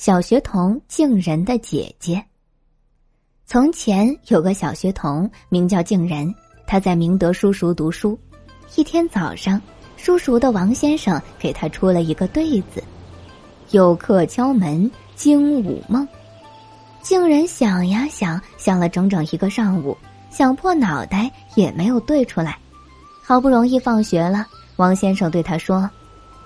小学童敬人的姐姐。从前有个小学童名叫敬人，他在明德书塾读书。一天早上，书塾的王先生给他出了一个对子：“有客敲门惊午梦。”敬人想呀想，想了整整一个上午，想破脑袋也没有对出来。好不容易放学了，王先生对他说：“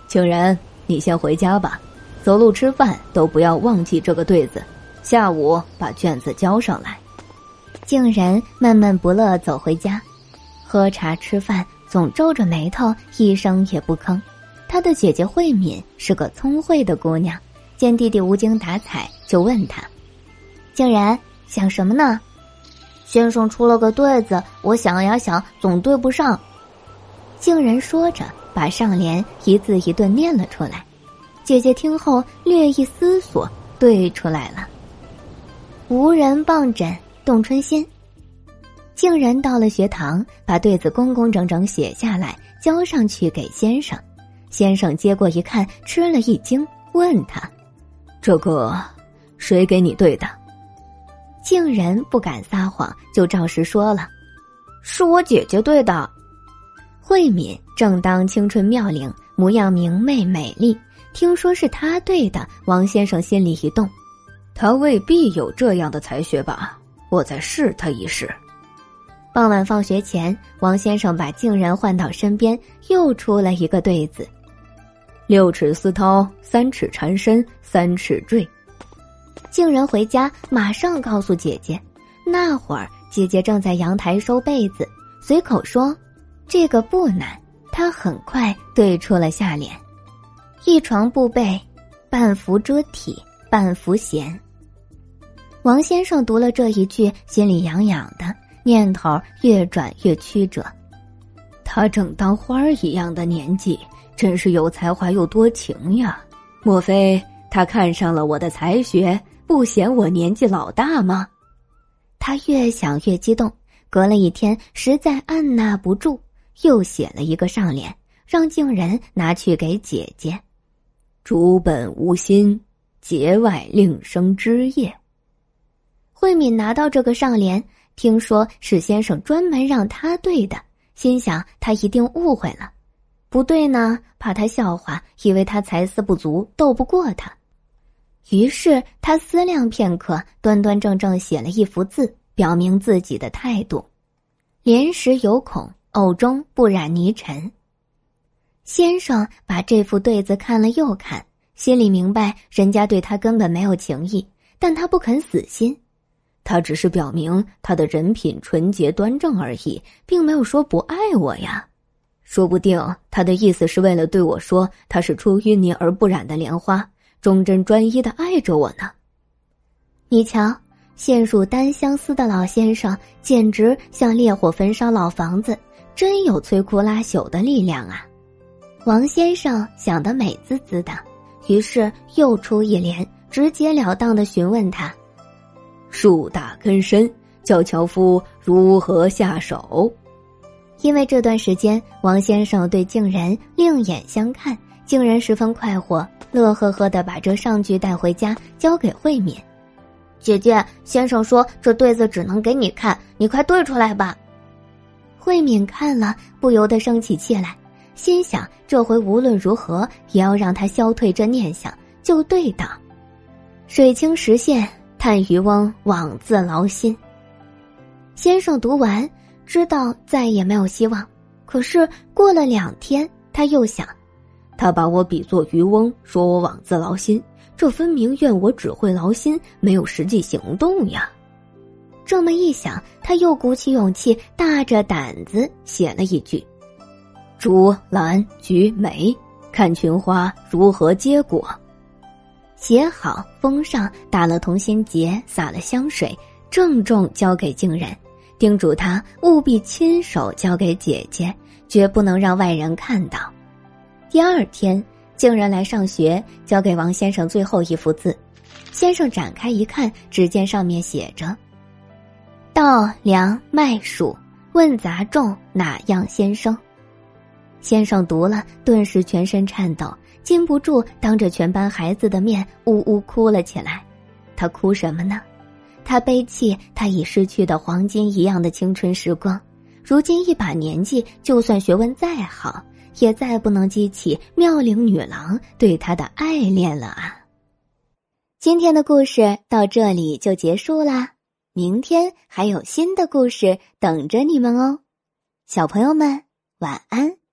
敬人，你先回家吧，走路吃饭都不要忘记这个对子。”下午把卷子交上来。竟然闷闷不乐走回家，喝茶吃饭总皱着眉头，一声也不吭。他的姐姐慧敏是个聪慧的姑娘，见弟弟无精打采，就问他：“竟然想什么呢？”先生出了个对子，我想呀想，总对不上。竟然说着，把上联一字一顿念了出来。姐姐听后略一思索，对出来了。无人傍枕动春心。竟然到了学堂，把对子工工整整写下来，交上去给先生。先生接过一看，吃了一惊，问他：“这个谁给你对的？”竟然不敢撒谎，就照实说了：“是我姐姐对的。”慧敏正当青春妙龄，模样明媚美丽，听说是他对的，王先生心里一动。他未必有这样的才学吧？我再试他一试。傍晚放学前，王先生把静然唤到身边，又出了一个对子：“六尺丝绦，三尺缠身，三尺坠。”静然回家，马上告诉姐姐。那会儿，姐姐正在阳台收被子，随口说：“这个不难。”他很快对出了下联：“一床布被，半幅遮体，半幅闲。”王先生读了这一句，心里痒痒的，念头越转越曲折。他正当花儿一样的年纪，真是有才华又多情呀！莫非他看上了我的才学，不嫌我年纪老大吗？他越想越激动，隔了一天，实在按捺不住，又写了一个上联，让静人拿去给姐姐。竹本无心，节外另生枝叶。慧敏拿到这个上联，听说是先生专门让他对的，心想他一定误会了，不对呢，怕他笑话，以为他才思不足，斗不过他。于是他思量片刻，端端正正写了一幅字，表明自己的态度：“莲时有孔，藕中不染泥尘。”先生把这副对子看了又看，心里明白人家对他根本没有情意，但他不肯死心。他只是表明他的人品纯洁端正而已，并没有说不爱我呀。说不定他的意思是为了对我说，他是出淤泥而不染的莲花，忠贞专一的爱着我呢。你瞧，陷入单相思的老先生，简直像烈火焚烧老房子，真有摧枯拉朽的力量啊！王先生想得美滋滋的，于是又出一联，直截了当的询问他。树大根深，叫樵夫如何下手？因为这段时间，王先生对竟然另眼相看，竟然十分快活，乐呵呵的把这上句带回家，交给慧敏。姐姐，先生说这对子只能给你看，你快对出来吧。慧敏看了，不由得生起气来，心想这回无论如何也要让他消退这念想，就对道：“水清时现。”叹渔翁枉自劳心。先生读完，知道再也没有希望。可是过了两天，他又想，他把我比作渔翁，说我枉自劳心，这分明怨我只会劳心，没有实际行动呀。这么一想，他又鼓起勇气，大着胆子写了一句：“竹兰菊梅，看群花如何结果。”写好，封上，打了同心结，撒了香水，郑重交给静然，叮嘱他务必亲手交给姐姐，绝不能让外人看到。第二天，静然来上学，交给王先生最后一幅字。先生展开一看，只见上面写着：“稻粮麦黍，问杂种哪样先生？”先生读了，顿时全身颤抖。禁不住当着全班孩子的面呜呜哭了起来。他哭什么呢？他悲泣他已失去的黄金一样的青春时光，如今一把年纪，就算学问再好，也再不能激起妙龄女郎对他的爱恋了啊！今天的故事到这里就结束啦，明天还有新的故事等着你们哦，小朋友们晚安。